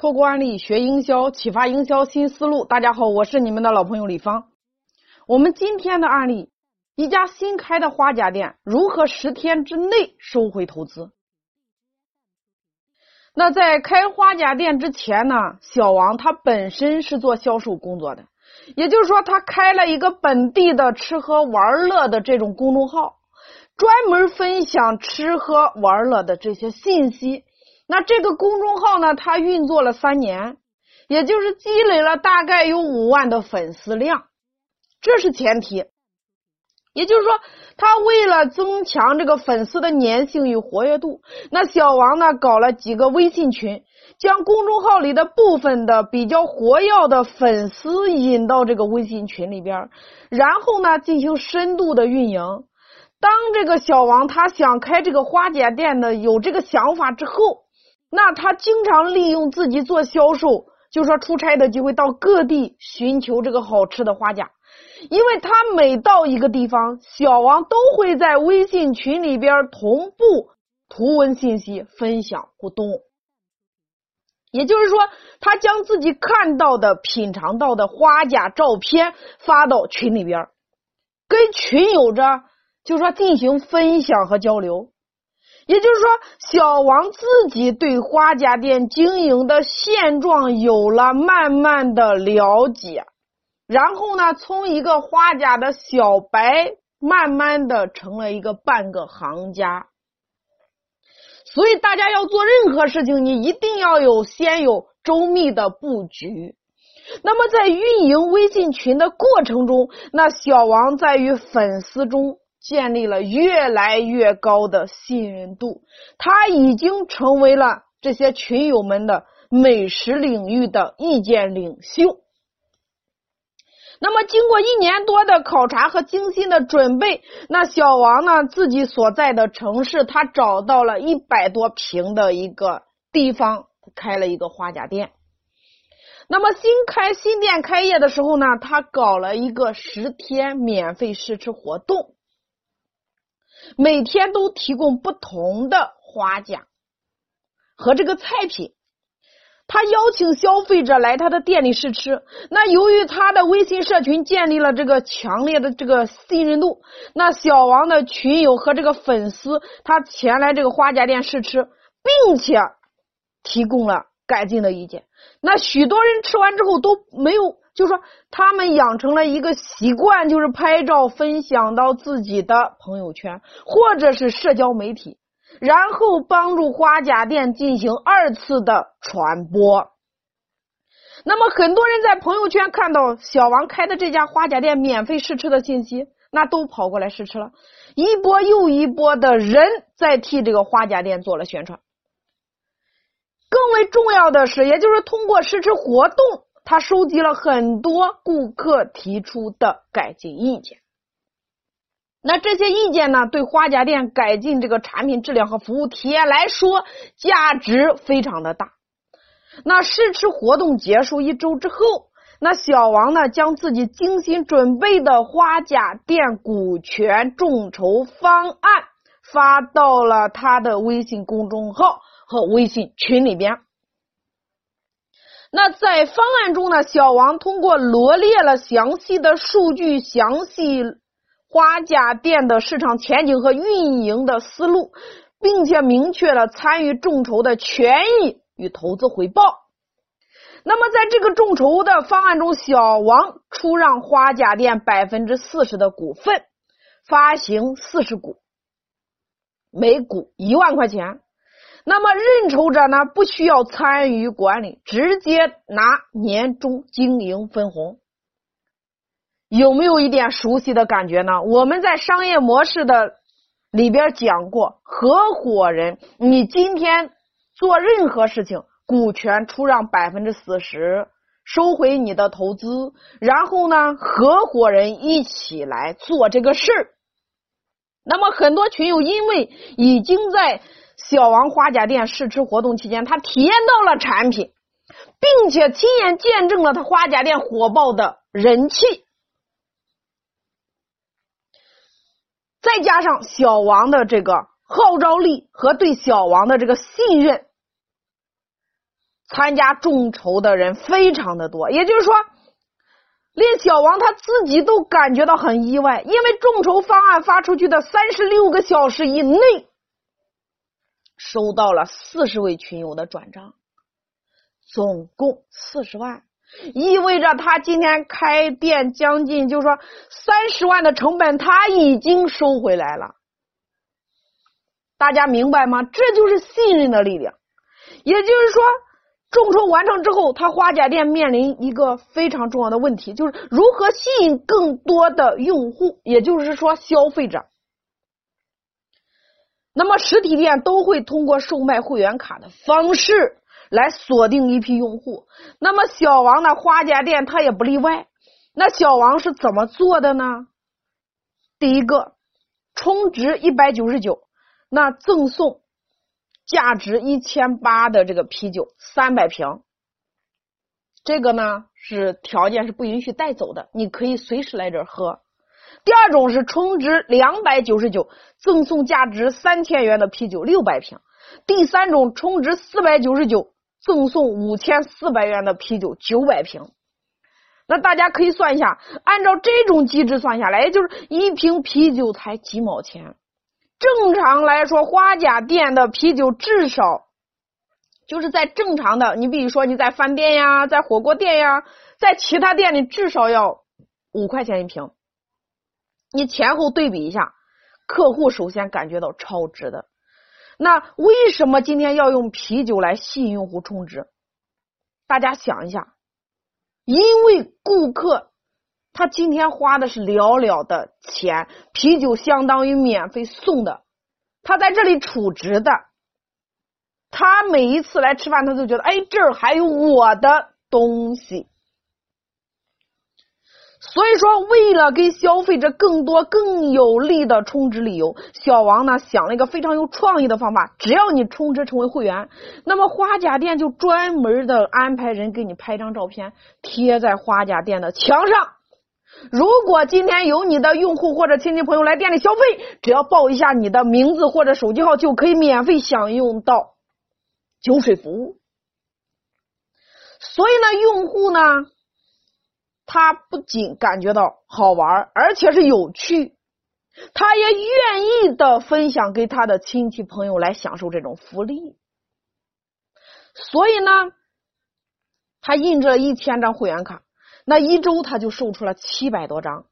透过案例学营销，启发营销新思路。大家好，我是你们的老朋友李芳。我们今天的案例，一家新开的花甲店如何十天之内收回投资？那在开花甲店之前呢，小王他本身是做销售工作的，也就是说，他开了一个本地的吃喝玩乐的这种公众号，专门分享吃喝玩乐的这些信息。那这个公众号呢，它运作了三年，也就是积累了大概有五万的粉丝量，这是前提。也就是说，他为了增强这个粉丝的粘性与活跃度，那小王呢搞了几个微信群，将公众号里的部分的比较活跃的粉丝引到这个微信群里边，然后呢进行深度的运营。当这个小王他想开这个花姐店的有这个想法之后。那他经常利用自己做销售，就说出差的机会到各地寻求这个好吃的花甲，因为他每到一个地方，小王都会在微信群里边同步图文信息分享互动。也就是说，他将自己看到的、品尝到的花甲照片发到群里边，跟群友着就说进行分享和交流。也就是说，小王自己对花家店经营的现状有了慢慢的了解，然后呢，从一个花家的小白，慢慢的成了一个半个行家。所以，大家要做任何事情，你一定要有先有周密的布局。那么，在运营微信群的过程中，那小王在与粉丝中。建立了越来越高的信任度，他已经成为了这些群友们的美食领域的意见领袖。那么，经过一年多的考察和精心的准备，那小王呢自己所在的城市，他找到了一百多平的一个地方，开了一个花甲店。那么，新开新店开业的时候呢，他搞了一个十天免费试吃活动。每天都提供不同的花甲和这个菜品，他邀请消费者来他的店里试吃。那由于他的微信社群建立了这个强烈的这个信任度，那小王的群友和这个粉丝他前来这个花甲店试吃，并且提供了改进的意见。那许多人吃完之后都没有。就说他们养成了一个习惯，就是拍照分享到自己的朋友圈或者是社交媒体，然后帮助花甲店进行二次的传播。那么很多人在朋友圈看到小王开的这家花甲店免费试吃的信息，那都跑过来试吃了，一波又一波的人在替这个花甲店做了宣传。更为重要的是，也就是通过试吃活动。他收集了很多顾客提出的改进意见，那这些意见呢，对花甲店改进这个产品质量和服务体验来说，价值非常的大。那试吃活动结束一周之后，那小王呢，将自己精心准备的花甲店股权众筹方案发到了他的微信公众号和微信群里边。那在方案中呢，小王通过罗列了详细的数据、详细花甲店的市场前景和运营的思路，并且明确了参与众筹的权益与投资回报。那么，在这个众筹的方案中，小王出让花甲店百分之四十的股份，发行四十股，每股一万块钱。那么认筹者呢，不需要参与管理，直接拿年终经营分红。有没有一点熟悉的感觉呢？我们在商业模式的里边讲过，合伙人，你今天做任何事情，股权出让百分之四十，收回你的投资，然后呢，合伙人一起来做这个事儿。那么很多群友因为已经在。小王花甲店试吃活动期间，他体验到了产品，并且亲眼见证了他花甲店火爆的人气。再加上小王的这个号召力和对小王的这个信任，参加众筹的人非常的多，也就是说，连小王他自己都感觉到很意外，因为众筹方案发出去的三十六个小时以内，收到了四十位群友的转账，总共四十万，意味着他今天开店将近，就是说三十万的成本他已经收回来了。大家明白吗？这就是信任的力量，也就是说。众筹完成之后，他花甲店面临一个非常重要的问题，就是如何吸引更多的用户，也就是说消费者。那么实体店都会通过售卖会员卡的方式来锁定一批用户。那么小王的花甲店他也不例外。那小王是怎么做的呢？第一个，充值一百九十九，那赠送。价值一千八的这个啤酒三百瓶，这个呢是条件是不允许带走的，你可以随时来这喝。第二种是充值两百九十九，赠送价值三千元的啤酒六百瓶。第三种充值四百九十九，赠送五千四百元的啤酒九百瓶。那大家可以算一下，按照这种机制算下来，也就是一瓶啤酒才几毛钱。正常来说，花甲店的啤酒至少就是在正常的，你比如说你在饭店呀，在火锅店呀，在其他店里至少要五块钱一瓶。你前后对比一下，客户首先感觉到超值的。那为什么今天要用啤酒来吸引用户充值？大家想一下，因为顾客。他今天花的是寥寥的钱，啤酒相当于免费送的，他在这里储值的，他每一次来吃饭，他都觉得，哎，这儿还有我的东西。所以说，为了给消费者更多更有利的充值理由，小王呢想了一个非常有创意的方法，只要你充值成为会员，那么花甲店就专门的安排人给你拍张照片，贴在花甲店的墙上。如果今天有你的用户或者亲戚朋友来店里消费，只要报一下你的名字或者手机号，就可以免费享用到酒水服务。所以呢，用户呢，他不仅感觉到好玩，而且是有趣，他也愿意的分享给他的亲戚朋友来享受这种福利。所以呢，他印制了一千张会员卡。那一周他就售出了七百多张，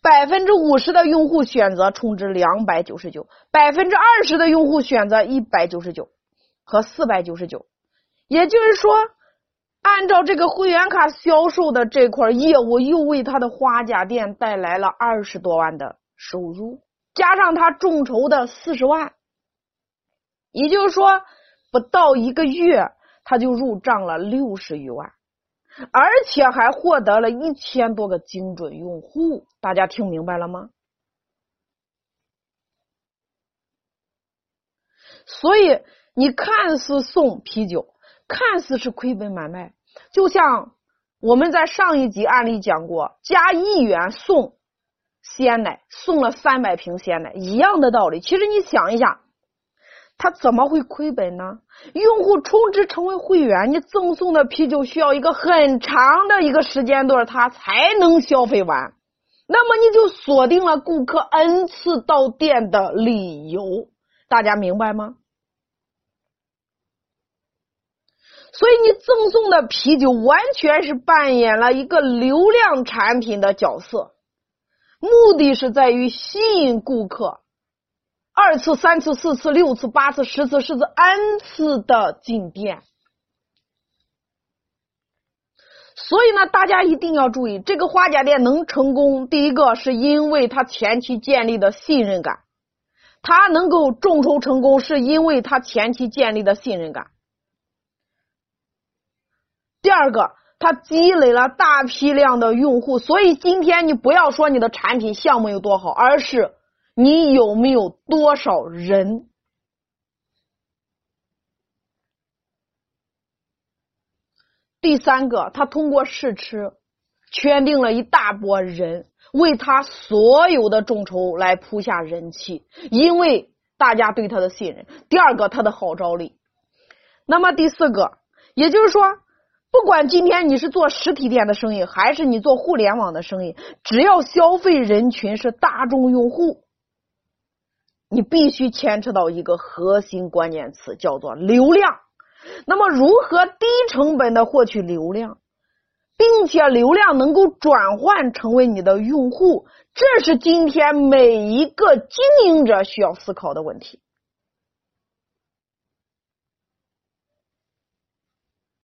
百分之五十的用户选择充值两百九十九，百分之二十的用户选择一百九十九和四百九十九，也就是说，按照这个会员卡销售的这块业务，又为他的花甲店带来了二十多万的收入，加上他众筹的四十万，也就是说，不到一个月他就入账了六十余万。而且还获得了一千多个精准用户，大家听明白了吗？所以你看似送啤酒，看似是亏本买卖，就像我们在上一集案例讲过，加一元送鲜奶，送了三百瓶鲜奶，一样的道理。其实你想一下。他怎么会亏本呢？用户充值成为会员，你赠送的啤酒需要一个很长的一个时间段，他才能消费完。那么你就锁定了顾客 n 次到店的理由，大家明白吗？所以你赠送的啤酒完全是扮演了一个流量产品的角色，目的是在于吸引顾客。二次、三次、四次、六次、八次、十次、十次、n 次的进店，所以呢，大家一定要注意，这个花甲店能成功，第一个是因为他前期建立的信任感，他能够众筹成功，是因为他前期建立的信任感。第二个，他积累了大批量的用户，所以今天你不要说你的产品项目有多好，而是。你有没有多少人？第三个，他通过试吃圈定了一大波人，为他所有的众筹来铺下人气，因为大家对他的信任。第二个，他的号召力。那么第四个，也就是说，不管今天你是做实体店的生意，还是你做互联网的生意，只要消费人群是大众用户，你必须牵扯到一个核心关键词，叫做流量。那么，如何低成本的获取流量，并且流量能够转换成为你的用户，这是今天每一个经营者需要思考的问题。